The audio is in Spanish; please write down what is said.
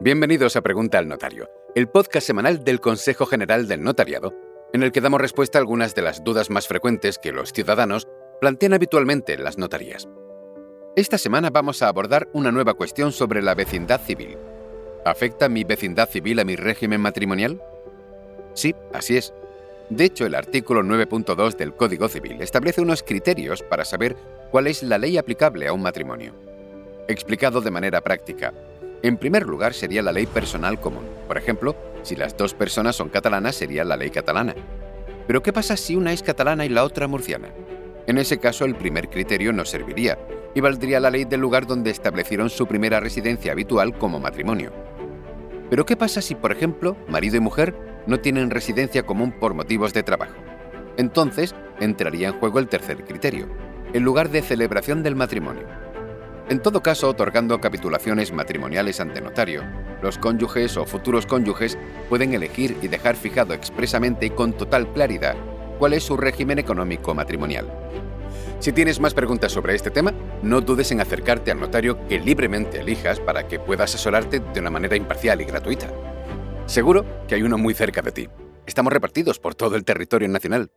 Bienvenidos a Pregunta al Notario, el podcast semanal del Consejo General del Notariado, en el que damos respuesta a algunas de las dudas más frecuentes que los ciudadanos plantean habitualmente en las notarías. Esta semana vamos a abordar una nueva cuestión sobre la vecindad civil. ¿Afecta mi vecindad civil a mi régimen matrimonial? Sí, así es. De hecho, el artículo 9.2 del Código Civil establece unos criterios para saber cuál es la ley aplicable a un matrimonio. Explicado de manera práctica, en primer lugar sería la ley personal común. Por ejemplo, si las dos personas son catalanas sería la ley catalana. Pero ¿qué pasa si una es catalana y la otra murciana? En ese caso el primer criterio no serviría y valdría la ley del lugar donde establecieron su primera residencia habitual como matrimonio. Pero ¿qué pasa si, por ejemplo, marido y mujer no tienen residencia común por motivos de trabajo? Entonces entraría en juego el tercer criterio, el lugar de celebración del matrimonio. En todo caso, otorgando capitulaciones matrimoniales ante notario, los cónyuges o futuros cónyuges pueden elegir y dejar fijado expresamente y con total claridad cuál es su régimen económico matrimonial. Si tienes más preguntas sobre este tema, no dudes en acercarte al notario que libremente elijas para que pueda asesorarte de una manera imparcial y gratuita. Seguro que hay uno muy cerca de ti. Estamos repartidos por todo el territorio nacional.